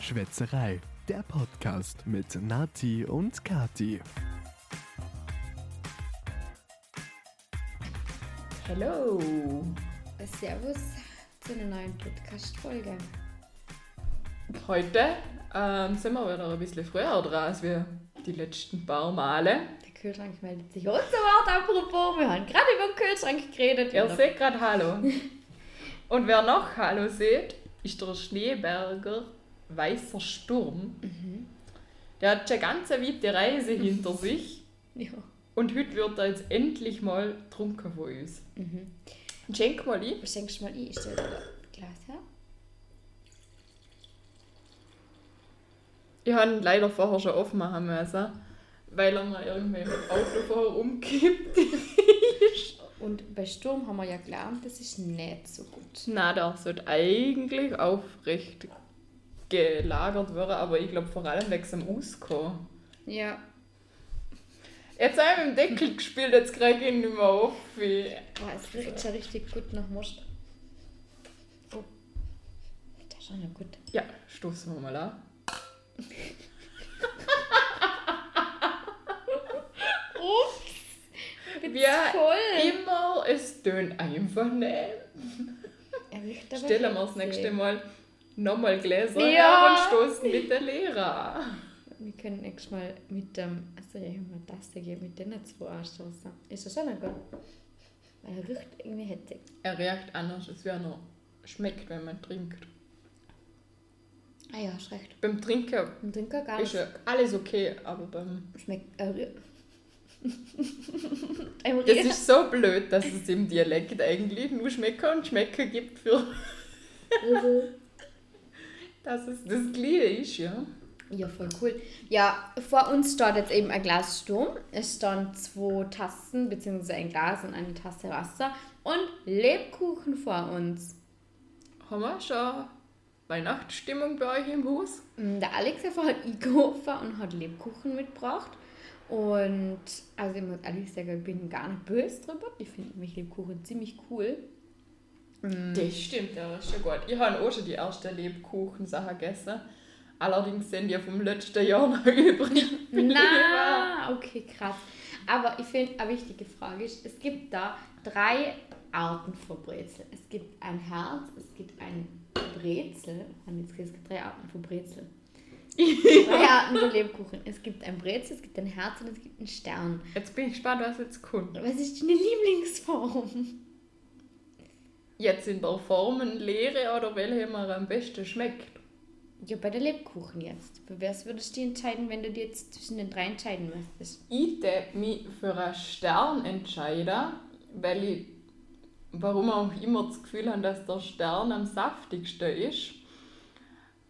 Schwätzerei, der Podcast mit Nati und Kati. Hallo. Servus zu einer neuen Podcast-Folge. Heute ähm, sind wir wieder ein bisschen früher dran als wir die letzten paar Male. Der Kühlschrank meldet sich. Und so Wort apropos, wir haben gerade über den Kühlschrank geredet. Ihr seht gerade Hallo. Und wer noch Hallo sieht, ist der Schneeberger Weißer Sturm. Der hat schon eine ganz weite Reise hinter sich Ja. und heute wird er jetzt endlich mal trunken von uns. Mhm. Schenk mal ein. Du mal ein? Ich stelle dir das Glas her. Ich habe ihn leider vorher schon aufmachen müssen, weil er mir irgendwie im Auto vorher umkippt ist. Und bei Sturm haben wir ja gelernt, das ist nicht so gut. Na, der sollte eigentlich aufrecht gelagert werden, aber ich glaube vor allem wegen dem Auskommen. Ja. Jetzt habe ich mit dem Deckel gespielt, jetzt kriege ich ihn nicht mehr auf. wie- Boah, es riecht schon richtig gut nach Most. Oh. Das ist schon gut. Ja, stoßen wir mal an. Ups! Wie voll! immer, es tönt einfach nicht. Stellen wir das nächste Mal nochmal Gläser Ja. stoßen mit der Lehrer. Wir können nächstes Mal mit dem, also ich habe mir das gegeben, mit denen zwei anstoßen. Ist das schon noch gut? Weil er riecht irgendwie hetzig. Er riecht anders, als wie er noch schmeckt, wenn man trinkt. Ah ja, hast recht. Beim Trinken Im Trinker gar ist nicht. ja alles okay, aber beim Schmeckt. Im Das ist so blöd, dass es im Dialekt eigentlich nur Schmecker und Schmecker gibt für dass es das ist, ja. Ja, voll cool. Ja, vor uns steht jetzt eben ein Glas Sturm. Es stehen zwei Tassen, beziehungsweise ein Glas und eine Tasse Wasser und Lebkuchen vor uns. Haben wir schon Weihnachtsstimmung bei euch im Haus? Mm, Der Alex hat vorher eingekauft und hat Lebkuchen mitgebracht. Und also ich muss ehrlich sagen, ich bin gar nicht böse drüber. Ich finde nämlich Lebkuchen ziemlich cool. Mm, Das stimmt, ja, das ist ja gut. Ich habe auch schon die erste Lebkuchen-Sache gegessen. Allerdings sind die vom letzten Jahr noch übrig. Na, okay, krass. Aber ich finde, eine wichtige Frage ist, es gibt da drei Arten von Brezel. Es gibt ein Herz, es gibt ein Brezel. Und jetzt gibt es drei Arten von Brezel. drei Arten von Lebkuchen. Es gibt ein Brezel, es gibt ein Herz und es gibt einen Stern. Jetzt bin ich gespannt, was jetzt kommt. Was ist deine Lieblingsform? Jetzt in der Formenlehre oder welche mir am besten schmeckt. Ja, bei der Lebkuchen jetzt. Für was würdest du entscheiden, wenn du dir jetzt zwischen den drei entscheiden müsstest? Ich würde mich für einen Stern entscheiden, weil ich, warum auch immer, das Gefühl habe, dass der Stern am saftigsten ist,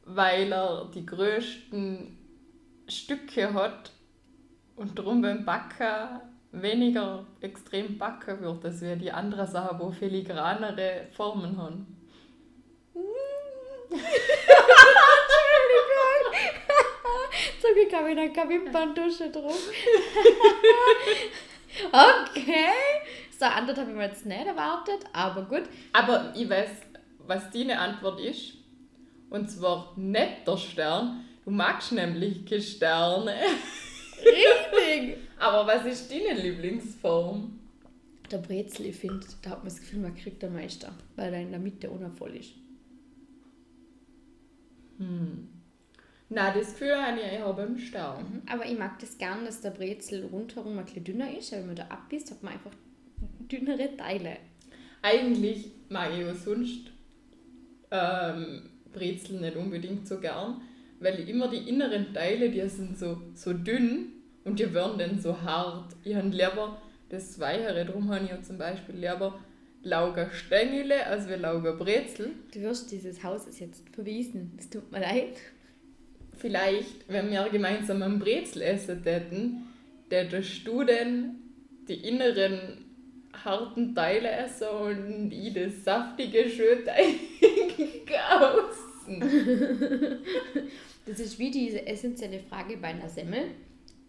weil er die größten Stücke hat und darum beim Backen weniger extrem backen wird, als wie die anderen Sachen, die filigranere Formen haben. Zum Glück habe ich noch keine Wimperntusche drauf. okay. So, eine Antwort habe ich mir jetzt nicht erwartet, aber gut. Aber ich weiß, was deine Antwort ist. Und zwar nicht der Stern. Du magst nämlich keine Sterne. Richtig. Aber was ist deine Lieblingsform? Der Brezel, ich finde, da hat man das Gefühl, man kriegt den Meister, weil er in der Mitte unvoll ist. Na, das Gefühl habe ich eher beim Stern. Aber ich mag das gern, dass der Brezel rundherum ein bisschen dünner ist. Weil wenn man da abbisst, hat man einfach dünnere Teile. Eigentlich mag ich auch sonst ähm, Brezel nicht unbedingt so gern, weil immer die inneren Teile, die sind so, so dünn und die werden dann so hart. Ich habe lieber das Weichere, darum habe ich ja zum Beispiel lieber Lauger Stängele als wie Lauger Brezel. Du wirst dieses Hauses jetzt verwiesen. Es tut mir leid. Vielleicht, wenn wir gemeinsam einen Brezel essen täten, tätest du dann die inneren harten Teile essen und ich das saftige Schöteige außen. Das ist wie diese essentielle Frage bei einer Semmel.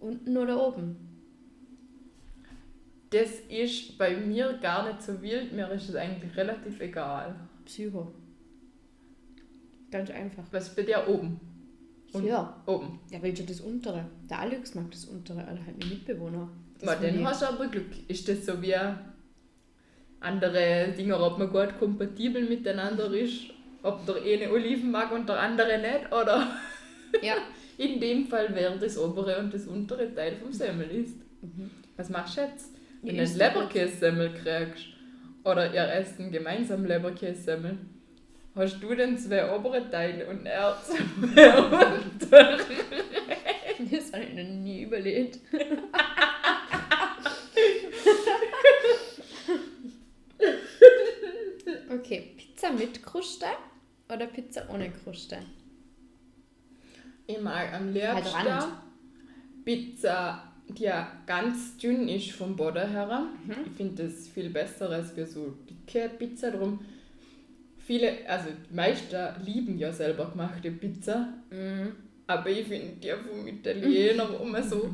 Unten oder oben? Das ist bei mir gar nicht so wild, mir ist es eigentlich relativ egal. Psycho. Ganz einfach. Was bei dir oben? Und Ja. oben. Ja, weil schon das untere. Der Alex mag das untere, alle halt mein Mitbewohner. Das Ma, dann hast du aber Glück. Ist das so wie andere Dinger, ob man gut kompatibel miteinander ist? Ob der eine Oliven mag und der andere nicht? Oder Ja. in dem Fall wäre das obere und das untere Teil vom Semmel ist. Was machst du jetzt? Wenn du einen ist Leberkässemmel kriegst oder ihr esst einen gemeinsamen Leberkässemmel, hast du dann zwei obere Teile und er zwei untere. Das habe ich noch nie überlegt. okay, Pizza mit Kruste oder Pizza ohne Kruste? Ich mag am Halt liebsten Rand. Pizza, die ja ganz dünn ist vom Boden her. Mhm. Ich finde das viel besser als für so dicke Pizza. Drum viele, also die meisten lieben ja selber gemachte Pizza. Mhm. Aber ich finde die vom Italiener, wo man so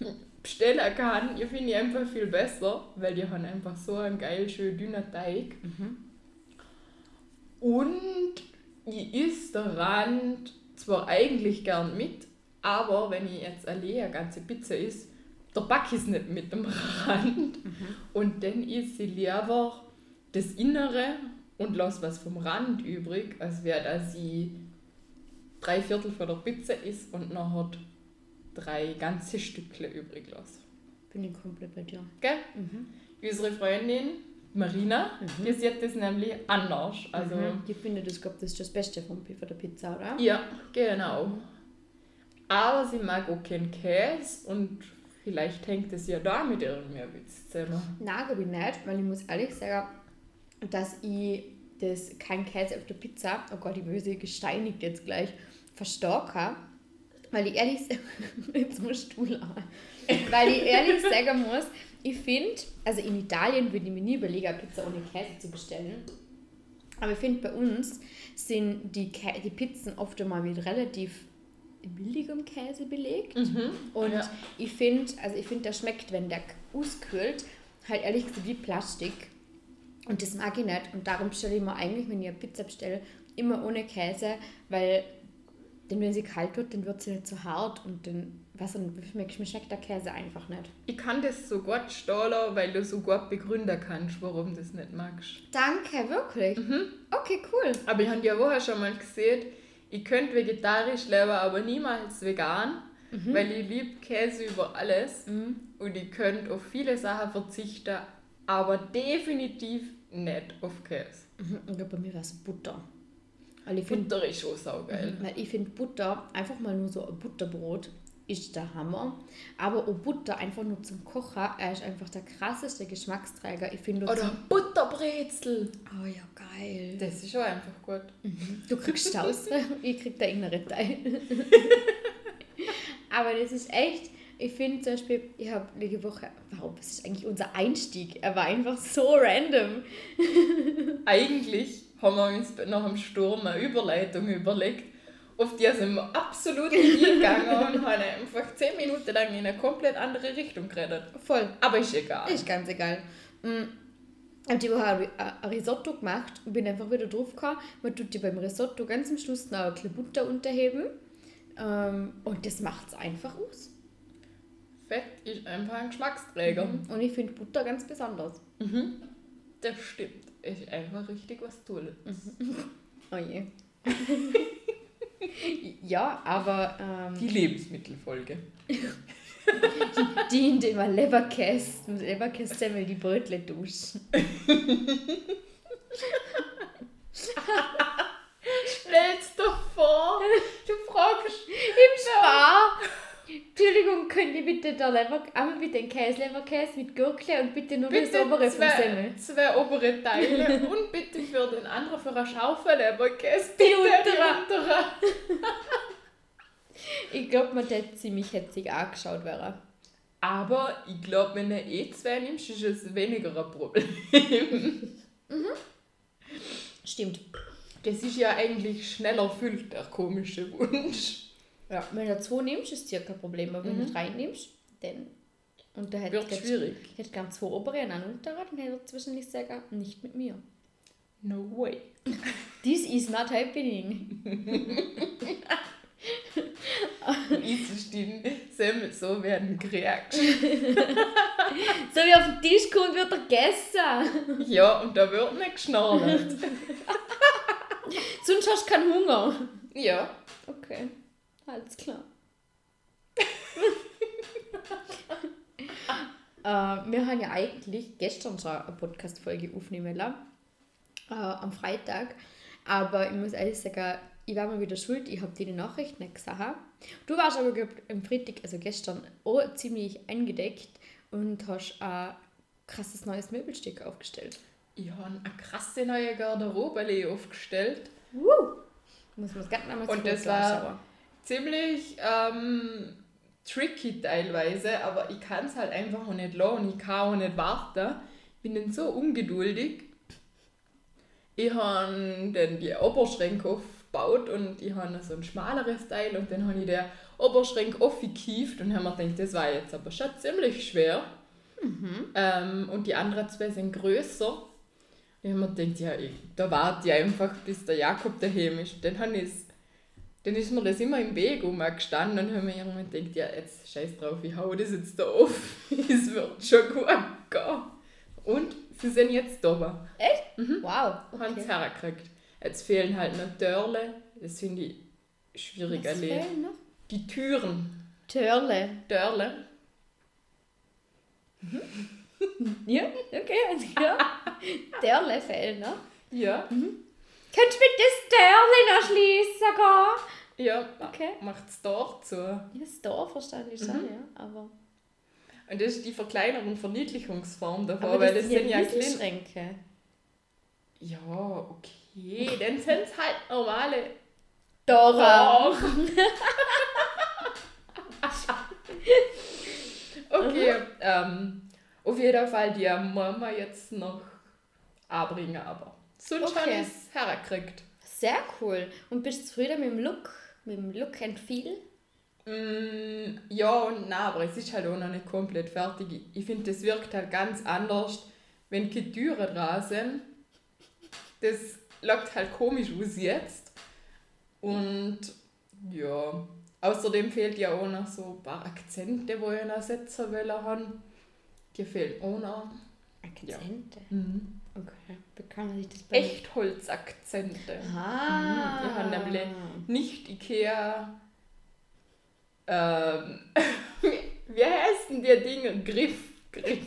bestellen kann, ich finde die einfach viel besser, weil die haben einfach so einen geil, schön dünnen Teig. Und ich esse den Rand zwar eigentlich gern mit, aber wenn ich jetzt alleine eine ganze Pizza esse, der Back ist nicht mit dem Rand. Und dann esse ich lieber das Innere und lasse was vom Rand übrig, als wäre, dass ich drei Viertel von der Pizza isst und nachher drei ganze Stückle übrig lasse. Bin ich komplett bei dir. Gell? Unsere Freundin Marina, die sieht das nämlich anders. Also, Mhm. Ich finde, das, glaub, das ist das Beste von der Pizza, oder? ja, genau. Aber sie mag auch keinen Käse und vielleicht hängt es ja damit irgendwie ein bisschen zusammen. Nein, glaube ich nicht, weil ich muss ehrlich sagen, dass ich das kein Käse auf der Pizza, oh Gott, ich böse gesteinigt jetzt gleich, verstärke. Weil ich ehrlich sagen, jetzt musst du lachen. Weil ich ehrlich sagen muss, ich finde, also in Italien würde ich mir nie überlegen, eine Pizza ohne Käse zu bestellen. Aber ich finde, bei uns sind die, Kä die Pizzen oft einmal mit relativ billigem Käse belegt. Und Ja. ich finde, also ich finde, der schmeckt, wenn der auskühlt, halt ehrlich gesagt wie Plastik. Und das mag ich nicht. Und darum bestelle ich mir eigentlich, wenn ich eine Pizza bestelle, immer ohne Käse, weil denn wenn sie kalt wird, dann wird sie nicht so hart und dann, was mir schmeckt der Käse einfach nicht. Ich kann das so gut stahlen, weil du so gut begründen kannst, warum du das nicht magst. Danke, wirklich. Okay, cool. Aber ich habe ja vorher schon mal gesehen, ich könnte vegetarisch leben, aber niemals vegan, weil ich liebe Käse über alles und ich könnte auf viele Sachen verzichten, aber definitiv nicht auf Käse. Mhm. Und bei mir war es Butter. Weil ich finde, Butter ist schon saugeil. Weil ich finde Butter, einfach mal nur so ein Butterbrot, ist der Hammer. Aber auch Butter einfach nur zum Kochen, er ist einfach der krasseste Geschmacksträger. Ich finde Oder Butterbrezel. Oh ja, geil. Das ist schon einfach gut. Du kriegst aus, ich krieg der innere Teil. Aber das ist echt, ich finde zum Beispiel, ich habe letzte Woche, warum, das ist eigentlich unser Einstieg? Er war einfach so random. Eigentlich haben wir uns nach dem Sturm eine Überleitung überlegt, auf die sind wir absolut nie gegangen und haben einfach 10 Minuten lang in eine komplett andere Richtung geredet. Voll. Aber ist egal. Ist ganz egal. Ich habe die Woche ein Ri- ein Risotto gemacht und bin einfach wieder drauf gekommen. Man tut die beim Risotto ganz am Schluss noch ein bisschen Butter unterheben. Ähm, und das macht es einfach aus. Fett ist einfach ein Geschmacksträger. Und ich finde Butter ganz besonders. Das stimmt. Ist einfach richtig was Tolles. Oh je. ja, aber ähm, Die Lebensmittelfolge. die, indem man Leberkäse, mit Leberkäse die Brötle duschen. Stell's doch vor, du fragst Im Spar! Entschuldigung, könnt ihr bitte der Leber, einmal bitte den Käse-Leberkäse mit Gurkle und bitte nur das bitte obere vom zwei, Semmel. zwei obere Teile und bitte für den anderen für eine Schaufel Leberkäse. Die Bitte untere. Ich glaube, man hätte ziemlich hetzig angeschaut wäre. Aber ich glaube, wenn du eh zwei nimmst, ist es weniger ein Problem. Stimmt. Das ist ja eigentlich schneller erfüllt, der komische Wunsch. Ja, wenn du zwei nimmst, ist es ja kein Problem. Aber wenn du drei nimmst, dann. Und da hätte Wird schwierig. Ich hätte gern zwei obere und einen unteren, dann hätte er zwischendurch sagen, nicht mit mir. No way. This is not happening. so werden kriegst. So wie auf den Tisch kommt, wird er gegessen. Ja, und da wird nicht geschnorrt. Sonst hast du keinen Hunger. Ja. Okay, alles klar. äh, wir haben ja eigentlich gestern schon eine Podcast-Folge aufnehmen lassen, äh, am Freitag. Aber ich muss ehrlich sagen, ich war mal wieder schuld, ich habe die Nachricht nicht gesehen. Du warst aber am Freitag, also gestern, auch ziemlich eingedeckt und hast ein krasses neues Möbelstück aufgestellt. Ich habe eine krasse neue Garderobe aufgestellt. Woo! Muss man es ganz nochmal Und das war ziemlich ähm, tricky teilweise, aber ich kann es halt einfach auch nicht lassen. Ich kann auch nicht warten. Ich bin dann so ungeduldig. Ich habe dann die Oberschränke aufgebaut und ich habe so ein schmaleres Teil und dann habe ich den Oberschrank aufgekieft und habe mir gedacht, das war jetzt aber schon ziemlich schwer. Ähm, und die anderen zwei sind größer. Ich habe mir gedacht, ja, ich, da warte ich einfach, bis der Jakob daheim ist. Dann, habe ich's- dann ist mir das immer im Weg gestanden und habe mir irgendwann gedacht, ja, jetzt scheiß drauf, ich hau das jetzt da auf. es wird schon gut gehen. Und sie sind jetzt da. Wow, Haben es okay. hergekriegt. Jetzt fehlen halt noch Törle. Das finde ich schwierig Was erledigt. fehlen noch? Die Türen. Törle. Törle. Ja, okay, also ja. Törle fehlen noch. Ja. Könntest du bitte das Törle noch schließen gehen? Ja, Okay. macht es dort zu. Ja, das Tor verstand ich schon, ja. Aber, Und das ist die Verkleinerung und Verniedlichungsform davon, aber weil das das sind ja. Riesenschränke. Ja, okay. Dann sind es halt normale. Dora. Okay, ähm, auf jeden Fall, die müssen wir jetzt noch anbringen, aber sonst Okay. habe ich es hergekriegt. Sehr cool. Und bist du zufrieden mit dem Look? Mit dem Look and Feel? Mm, ja und nein, aber es ist halt auch noch nicht komplett fertig. Ich- finde, das wirkt halt ganz anders, wenn keine Türen dran sind. Das lockt halt komisch aus jetzt. Und ja, außerdem fehlt ja auch noch so ein paar Akzente, die ich noch setzen will. Die fehlen auch noch. Akzente. Mhm. Okay. Wie kann man sich das bei Echtholzakzente. Ah. Wir haben nämlich nicht Ikea. Ähm, wie- heißen die Dinge? Griff. Griff.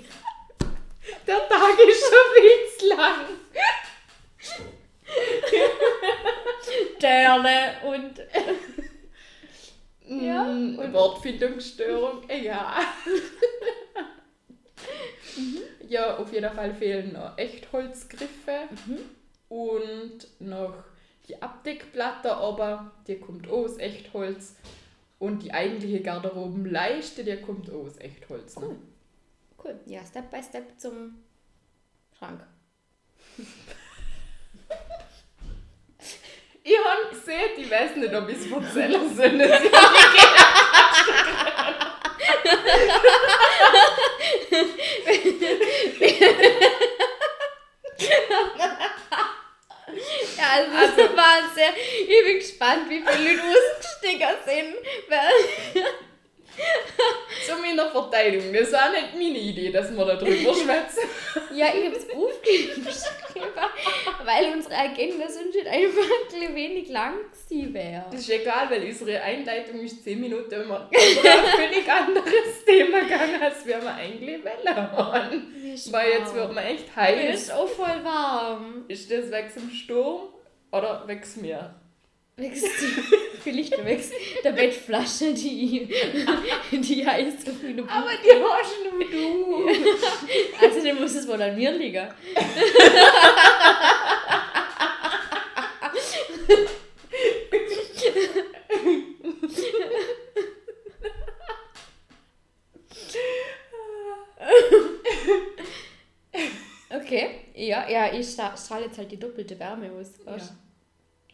Der Tag ist schon viel zu lang. Törle und. Ja, Mm, und- Wortfindungsstörung, egal. Ja, auf jeden Fall fehlen noch Echtholzgriffe und noch die Abdeckplatte, aber die kommt auch aus Echtholz. Und die eigentliche Garderobenleiste, die kommt auch aus Echtholz. Ne? Cool. Cool. Ja, Step by Step zum Schrank. Ich habe gesehen, ich weiß nicht, ob ich es soll. dass ich- Ja, also, also war sehr. Ich bin gespannt, wie viele Leute sind. Zu meiner Verteidigung, das war nicht meine Idee, dass wir da drüber schwätzen. ja, ich habe es aufgeschrieben, weil unsere Agenda sonst halt einfach ein bisschen wenig lang gewesen wäre. Das ist egal, weil unsere Einleitung ist 10 Minuten immer völlig anderes Thema gegangen, als wir wir eigentlich wollen. Weil jetzt wird man echt Mir heiß. ist auch voll warm. Ist das wegen dem Sturm oder wegen mir? Wächst die, vielleicht wächst der Bettflasche, die, die heißt so viele Aber die hast nur du. Also dann muss es wohl an mir liegen. Okay, ja, ja, ich stra- strahle jetzt halt die doppelte Wärme aus. Ja.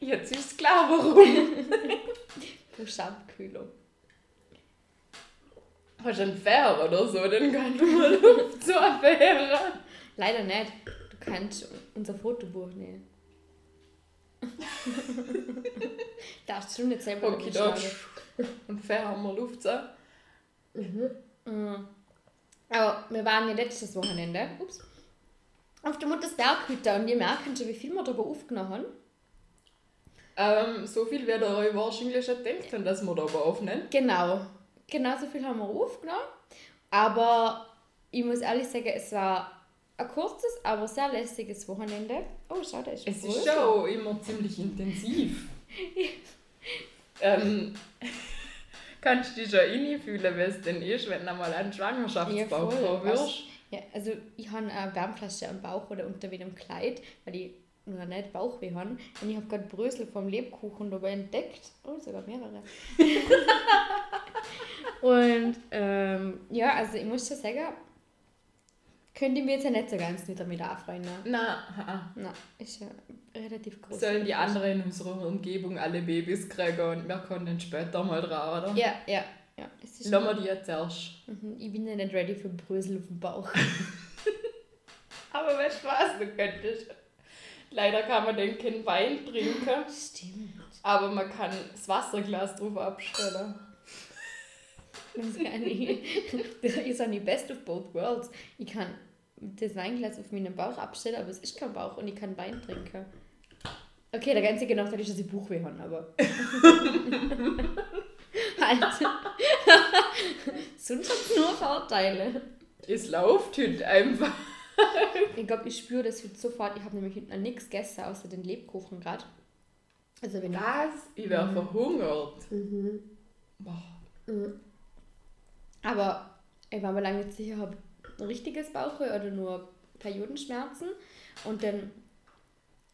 Jetzt ist klar, warum. du? Buchstabenkühlung. Hast du einen Fähr oder so, dann kann du mal Luft zur Affäre. Leider nicht. Du kannst unser Fotobuch nehmen. Darfst du nicht selber Okay. Und Fähr haben wir Luft so. Mhm. Aber wir waren ja letztes Wochenende ups, auf der Muttersberghütte und wir merken schon, wie viel wir darüber aufgenommen haben. Ähm, so viel werdet ihr euch wahrscheinlich schon gedacht haben, dass wir da aber aufnehmen. Genau. Genau so viel haben wir aufgenommen. Aber ich muss ehrlich sagen, es war ein kurzes, aber sehr lässiges Wochenende. Oh, schau, da ist Es ist schon immer ziemlich intensiv. ähm, kannst du dich schon reinfühlen, wie es denn ist, wenn du mal einen Schwangerschaftsbauch Ja, voll. verwirrst? Ja, also ich habe eine Wärmflasche am Bauch oder unter dem Kleid, weil ich noch nicht Bauchweh habe. Und ich habe gerade Brösel vom Lebkuchen dabei entdeckt. Oh, sogar mehrere. und ähm, ja, also ich muss schon sagen, könnte ich mir jetzt ja nicht so ganz nicht damit anfreunden. Na, haha. Nein, ist ja relativ groß. sollen die anderen in unserer Umgebung alle Babys kriegen und wir können dann später mal dran, oder? Ja, ja, ja. Es ist Lassen wir die jetzt erst. Mhm, Ich bin ja nicht ready für Brösel auf dem Bauch. Aber was, du könntest. Leider kann man dann kein Wein trinken, Stimmt. aber man kann das Wasserglas drauf abstellen. Das kann ich. Das ist auch nicht best of both worlds. Ich kann das Weinglas auf meinen Bauch abstellen, aber es ist kein Bauch und ich kann Wein trinken. Okay, der ganze Nachteil ist, dass ich Buchweh habe, aber. halt. Sonst hat es nur Vorteile. Es läuft heute einfach. Ich glaube, ich spüre das heute sofort. Ich habe nämlich noch nichts gegessen, außer den Lebkuchen gerade. Also, wenn ich. Was? Ich wäre verhungert. Boah. Aber ich war mir lange nicht sicher, ob ich ein richtiges Bauchweh oder nur Periodenschmerzen. Und dann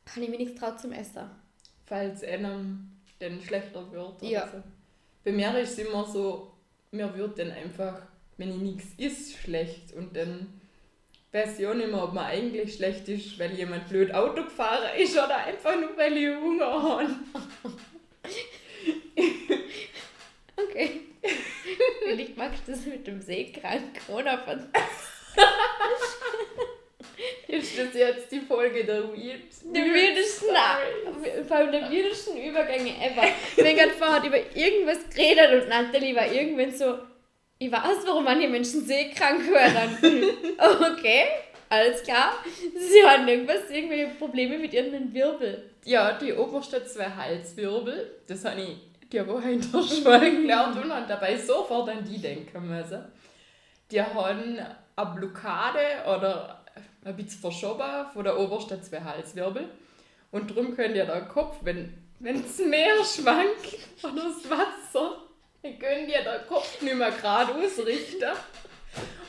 habe ich mir nichts traut zum Essen. Falls einem dann schlechter wird. Ja. So. Bei mir ist es immer so, mir wird dann einfach, wenn ich nichts isst, schlecht. Und dann nicht mehr, ob man eigentlich schlecht ist, weil jemand blöd Auto gefahren ist oder einfach nur, weil ich Hunger habe. Okay. Vielleicht magst du das mit dem Seekrank oder von. Ist das jetzt die Folge der Weird? Die wildesten, vor allem der wildesten Übergänge ever. Wir haben gerade vorher über irgendwas geredet und Nathalie war irgendwann so, ich weiß, warum manche Menschen seekrank werden. okay, alles klar. Sie haben irgendwas, irgendwelche Probleme mit ihren Wirbel. Ja, die obersten zwei Halswirbel, das habe ich die Woche in der Schule gelernt und habe dabei sofort an die denken müssen. Die haben eine Blockade oder ein bisschen verschoben von der obersten zwei Halswirbel. Und darum könnt ihr der Kopf, wenn wenn das Meer schwankt oder das Wasser, dann könnt ihr den Kopf nicht mehr gerade ausrichten.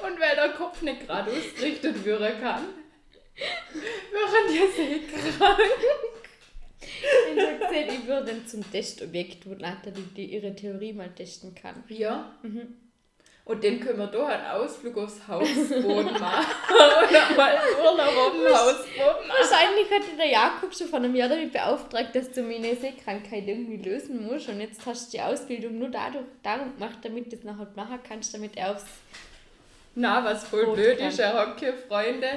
Und weil der Kopf nicht gerade ausgerichtet werden kann, wären die sehr krank. Ich gesehen, ich würde zum Testobjekt, wo Nathalie die ihre Theorie mal testen kann. Ja. Und dann können wir da einen Ausflug aufs Hausboot machen. Oder mal Urlaub auf dem Hausboot machen. Wahrscheinlich hatte der Jakob schon vor einem Jahr damit beauftragt, dass du meine Seekrankheit irgendwie lösen musst. Und jetzt hast du die Ausbildung nur dadurch, darum gemacht, damit du es nachher machen kannst, damit er aufs. Na, was voll Boot blöd kann. ist, er hat keine Freunde,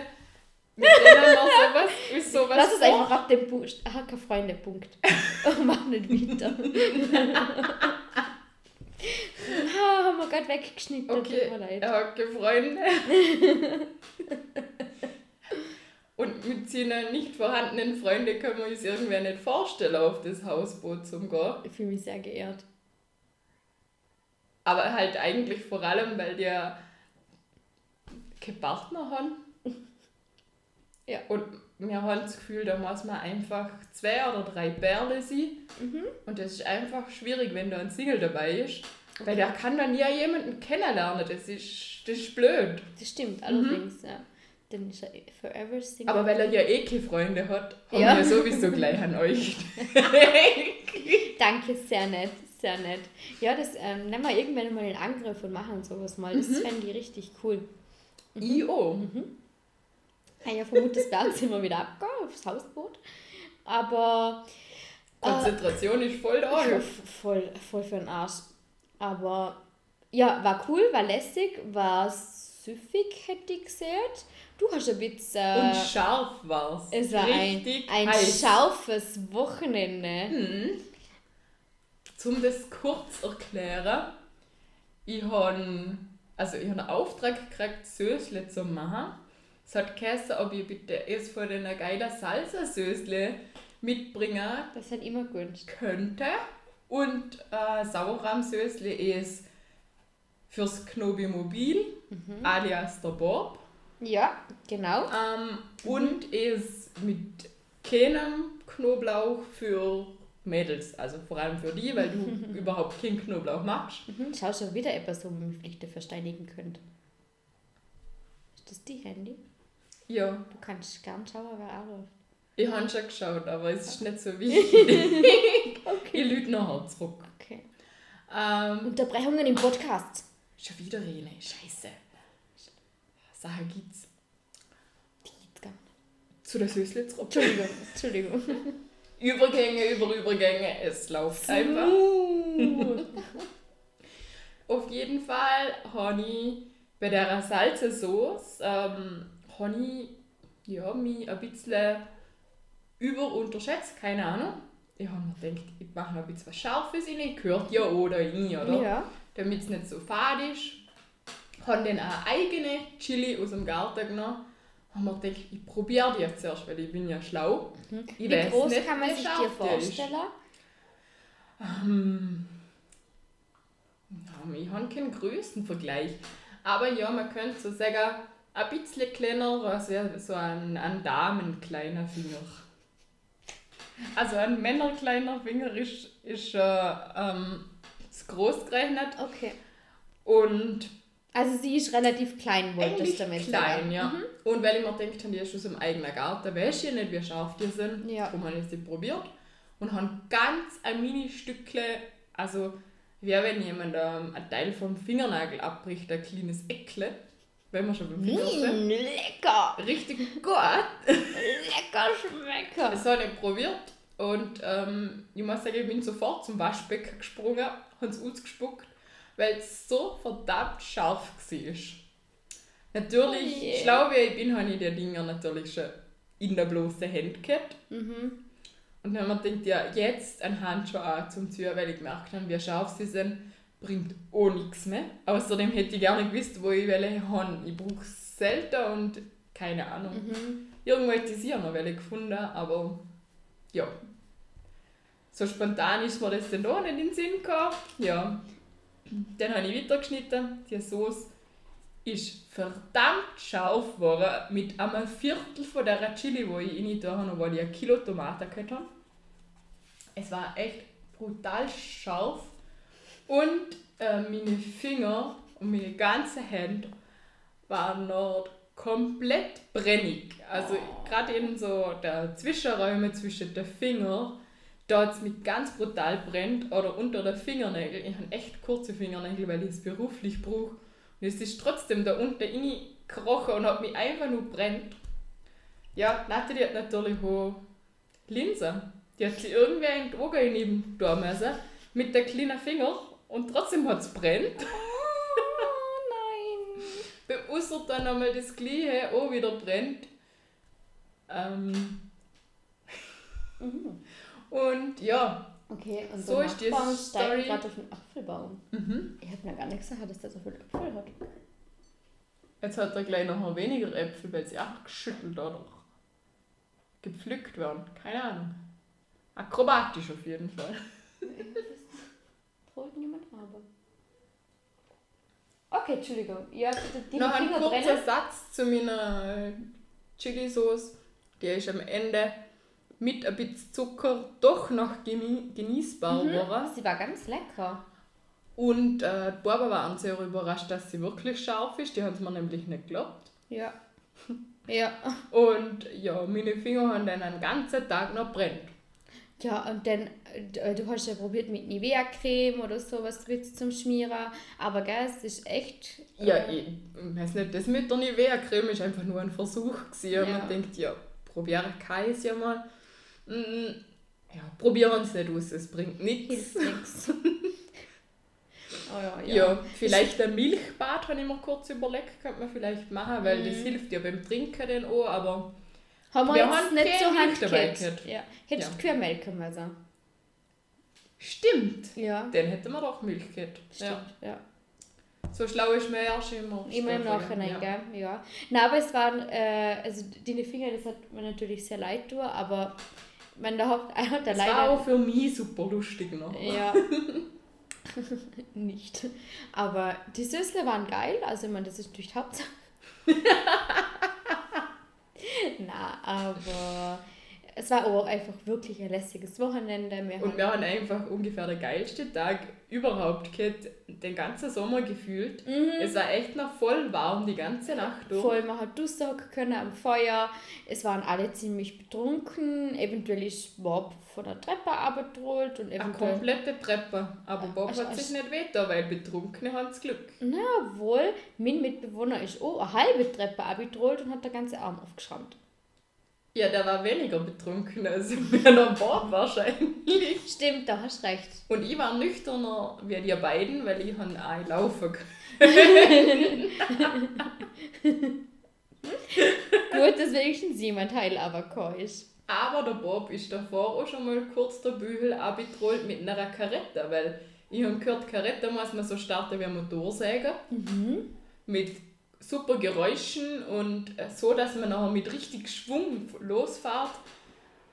mit denen man sowas, ist sowas Lass es einfach ab dem Punkt. Er hat keine Freunde, Punkt. Mach nicht weiter. wir gerade weggeschnitten. Okay, Tut mir leid. er hat keine Freunde. Und mit seinen nicht vorhandenen Freunden können wir uns irgendwer nicht vorstellen, auf das Hausboot zu gehen. Ich fühle mich sehr geehrt. Aber halt eigentlich vor allem, weil die keine Partner haben. Ja. Und wir haben das Gefühl, da muss man einfach zwei oder drei Bärle sein. Mhm. Und das ist einfach schwierig, wenn da ein Single dabei ist. Weil der kann dann ja jemanden kennenlernen. Das ist, das ist blöd. Das stimmt, allerdings, ja. Dann ist er forever single. Aber weil er ja eh keine Freunde hat, haben Ja. wir sowieso gleich an euch. Danke, sehr nett, sehr nett. Ja, das ähm, nehmen wir irgendwann mal in Angriff und machen sowas mal. Das fände ich richtig cool. I.O. Ah ja, von Muttersberg sind wir wieder abgegangen aufs Hausboot. Aber Konzentration ist voll da. voll, voll für den Arsch. Aber ja, war cool, war lässig, war süffig, hätte ich gesagt. Du hast ein bisschen. Und scharf war's. es war ein, Richtig ein heiß. scharfes Wochenende. Mhm. Zum das kurz erklären, ich habe also ich habe einen Auftrag gekriegt, Sösle zu machen. Es hat geheißen, ob ich bitte erst von den geilen Salsa-Sösle mitbringen Das hat immer gewünscht. könnte. Und äh, Sauerrahmsösle ist fürs Knobi Mobil, alias der Bob. Ja, genau. Ähm, Und ist mit keinem Knoblauch für Mädels. Also vor allem für die, weil du überhaupt keinen Knoblauch magst. Mhm. Schau schon wieder etwas, wo man mich vielleicht verständigen könnte. Ist das die Handy? Ja, Du kannst gern schauen, wer anruft. ich habe schon geschaut, aber es ist nicht so wichtig. Ich lüge nachher zurück. Okay. Ähm, Unterbrechungen im Podcast. schon wieder eine. Scheiße. Sache gibt's. Die gibt's gar nicht. Zu der Sösle zurück. Entschuldigung, Entschuldigung. Übergänge über Übergänge, es läuft einfach. Auf jeden Fall ich bei der Salzesauce ähm, ich ja, mich ein bisschen über unterschätzt, keine Ahnung. Ich habe mir gedacht, ich mache noch ein bisschen was Scharfes rein, gehört ja oder rein, oder? Ja. Damit es nicht so fad ist. Habe dann eine eigene Chili aus dem Garten genommen. Habe mir gedacht, ich probiere die jetzt zuerst, weil ich bin ja schlau. Ich Mhm. Wie weiß groß nicht, kann man wie sich dir vorstellen? Ähm, ich habe keinen Größenvergleich. Aber ja, man könnte so sagen, ein bisschen kleiner, als wäre so ein, ein Damenkleiner Finger. Also ein Männerkleiner Finger ist, ist äh, ähm, zu groß gerechnet Okay. und Also sie ist relativ klein, wolltest du damit klein, sagen. ja. Und weil ich mir habe, die ist aus dem eigenen Garten, weiß ich nicht, wie scharf die sind. Ja. Habe ich sie probiert. Und habe ganz ein Mini-Stückle, also wie wenn jemand ähm, einen Teil vom Fingernagel abbricht, ein kleines Eckle, wenn wir schon beim Finger. Mm, lecker! Richtig gut. Lecker schmecker! Das habe ich probiert und ähm, ich muss sagen, ich bin sofort zum Waschbecken gesprungen, habe es ausgespuckt, weil es so verdammt scharf war. Natürlich, Oh je. schlau wie ich bin, habe ich die Dinger natürlich schon in der bloßen Hand gehabt. Mhm. Und ich mir gedacht, ja, jetzt ein Handschuh an zum Tür, weil ich gemerkt habe, wie scharf sie sind, bringt auch nichts mehr. Außerdem hätte ich gerne gewusst, wo ich welche habe. Ich brauche es selten und keine Ahnung. Mhm. Irgendwo hätte ich sicher noch welche gefunden, aber ja. So spontan ist mir das dann auch nicht in den Sinn gekommen. Ja. Dann habe ich weitergeschnitten. Die Sauce ist verdammt scharf geworden mit einem Viertel von der Chili, wo ich rein da habe, weil ich ein Kilo Tomaten gehabt habe. Es war echt brutal scharf. Und äh, meine Finger und meine ganze Hand waren noch komplett brennig. Also gerade in so der Zwischenräume zwischen den Fingern, es mich ganz brutal brennt oder unter den Fingernägeln. Ich habe echt kurze Fingernägel, weil ich es beruflich brauche. Und es ist trotzdem da unten reingekrochen und hat mich einfach nur brennt. Ja, Natalie hat natürlich auch Linsen. Die hat sie irgendwie in die Augen neben müssen, mit den kleinen Finger und trotzdem hat es brennt. Ausser dann einmal das Gleiche auch wieder brennt. Ähm. Und ja, Okay, und So ist die Story. gerade auf den Apfelbaum. mhm. Ich habe mir gar nicht gesagt, dass der so viele Äpfel hat. jetzt hat er gleich noch weniger Äpfel, weil sie auch geschüttelt oder gepflückt werden. Keine Ahnung. Akrobatisch auf jeden Fall. Holt niemand aber. Okay, Entschuldigung. Ja, die, noch ein kurzer brennen. Satz zu meiner Chili-Sauce. Die ist am Ende mit ein bisschen Zucker doch noch geni genießbar geworden. Sie war ganz lecker. Und äh, die Buben waren sehr überrascht, dass sie wirklich scharf ist. Die haben es mir nämlich nicht geglaubt. Ja. Ja. Und ja, meine Finger haben dann einen ganzen Tag noch brennt. Ja, und dann, du hast ja probiert mit Nivea-Creme oder sowas Witz zum Schmieren. Aber gell, es ist echt. äh, Ja, ich weiß nicht, das mit der Nivea-Creme ist einfach nur ein Versuch. Gewesen. Ja. man denkt, ja, ich es ja mal. Mm, Ja, probieren es nicht aus, es bringt nichts. Oh ja, ja. Ja, vielleicht ein Milchbad, habe ich mir kurz überlegt, könnte man vielleicht machen, weil das Mhm. hilft ja beim Trinken dann auch, aber Haben wir, Wir jetzt haben nicht zur Hand dabei gehabt. Ja. Hättest du Ja. Kühe melken müssen. Stimmt, Ja. dann hätten wir doch Milch gehabt. Stimmt, Ja. ja. So schlau ist man erst immer. Immer im Nachhinein, ja. gell? Ja. Na, aber es waren, äh, also die Finger, das hat mir natürlich sehr leid tun, aber man, der Haupt, einer der Das war auch für mich super lustig noch. Ja. nicht. Aber die Süßle waren geil, also ich meine, das ist natürlich die Hauptsache. Na, aber es war auch einfach wirklich ein lässiges Wochenende. Wir Und wir haben einfach ungefähr den geilsten Tag überhaupt gehabt, den ganzen Sommer gefühlt. Es war echt noch voll warm die ganze Nacht durch. Mhm. voll, man hat hocken können am Feuer. Es waren alle ziemlich betrunken. Eventuell ist Bob von der Treppe abgetrollt und Eine komplette Treppe. Aber Bob Also, hat sich also- nicht weiter, weil Betrunkene haben das Glück. Na wohl, mein Mitbewohner ist auch eine halbe Treppe abgetrollt und hat den ganzen Arm aufgeschrammt. Ja, der war weniger betrunken als meiner Bob wahrscheinlich. Stimmt, da hast recht. Und ich war nüchterner wie die beiden, weil ich han auch laufen. Gut, dass wenigstens jemand heil aber kein ist. Aber der Bob ist davor auch schon mal kurz der Bügel abgetrollt mit einer Karette, weil ich habe gehört, Karette muss man so starten wie ein Motorsäger. Mit super Geräuschen und äh, so, dass man nachher mit richtig Schwung losfährt,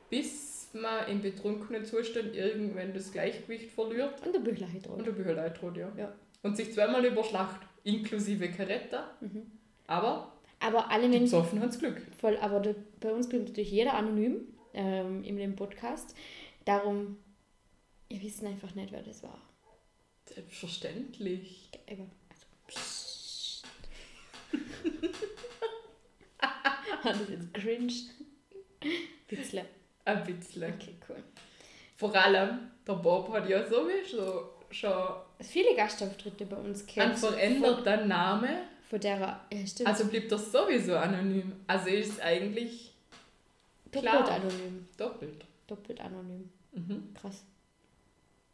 bis man im betrunkenen Zustand irgendwann das Gleichgewicht verliert Und der Büchler hat und der eintritt, ja. Ja. Und sich zweimal überschlacht, inklusive Karette. Aber Aber alle die Besoffen haben Glück. voll, aber da, bei uns bleibt natürlich jeder anonym ähm, in dem Podcast. Darum, wir wissen einfach nicht, wer das war. Selbstverständlich. Also, psst. Hat das jetzt cringe? Bisschen. Ein bisschen. Okay, cool. Vor allem, der Bob hat ja sowieso schon Viele Gastauftritte bei uns einen kennt. veränderten Namen. Von der, ja stimmt, Also bleibt er sowieso anonym. Also ist es eigentlich doppelt klar. anonym. doppelt. Doppelt anonym. Mhm. Krass.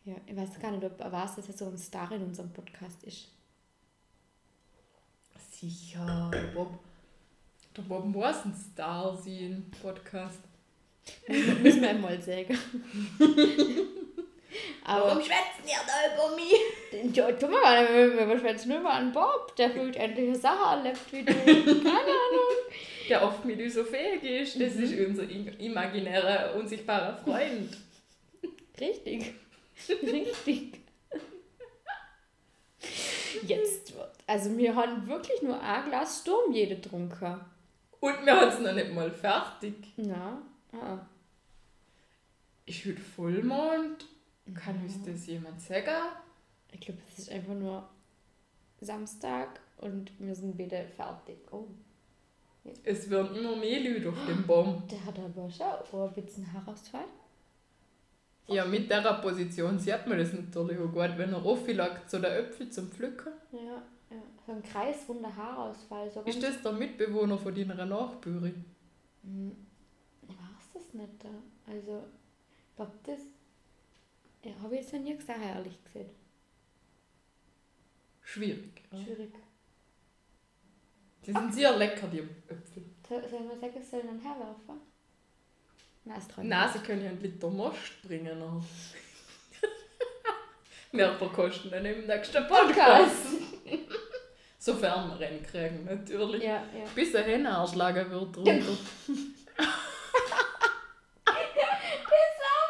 Ja, ich weiß gar nicht, ob er weiß, dass er so ein Star in unserem Podcast ist. Sicher, der Bob. Der Bob muss ein Star sein Podcast. Müssen wir einmal sagen. Aber schwätzen ihr da über mich? ja, tu mal, wir wir schwätzen nur mal an Bob, der fühlt endlich eine Sache erlebt wie du. Keine Ahnung. Der oft mit uns so fähig ist. Das ist unser im- imaginärer, unsichtbarer Freund. Richtig. Richtig. Jetzt. Also wir haben wirklich nur ein Glas Sturm jede getrunken. Und wir haben es noch nicht mal fertig. Na, ah. Ist heute Vollmond? Kann uns das jemand sagen? Ich glaube, es ist einfach nur Samstag und wir sind wieder fertig. Oh, Es werden immer mehr Leute auf dem Baum. der hat aber schon auch ein bisschen Haarausfall. Ja, mit dieser Position sieht man das natürlich auch gut, wenn er auflagt, so der Äpfel zum Pflücken. Ja, ja. So ein kreisrunder Haarausfall. So Ist das der Mitbewohner von deiner Nachbürin? Hm, Ich weiß das nicht. Da. Also, ich glaube, das ja, habe ich jetzt noch nie gesehen, ehrlich gesagt. Schwierig. Ja. Schwierig. Die sind sehr lecker, die Äpfel. Soll soll ich mal sagen, ich soll ihn herwerfen? Nein, es traut Nein, sie können ja einen Liter Most bringen. Wir verkosten dann im nächsten Podcast. Sofern wir ihn kriegen, natürlich. Ja, ja. Bis er Henne erschlagen wird drunter.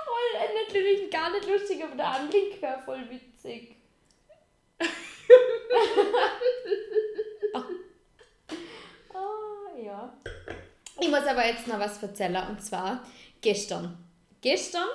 Voll, äh, natürlich gar nicht lustig, aber der Anblick wäre voll witzig. oh, ja. Ich muss aber jetzt noch was erzählen und zwar gestern. Gestern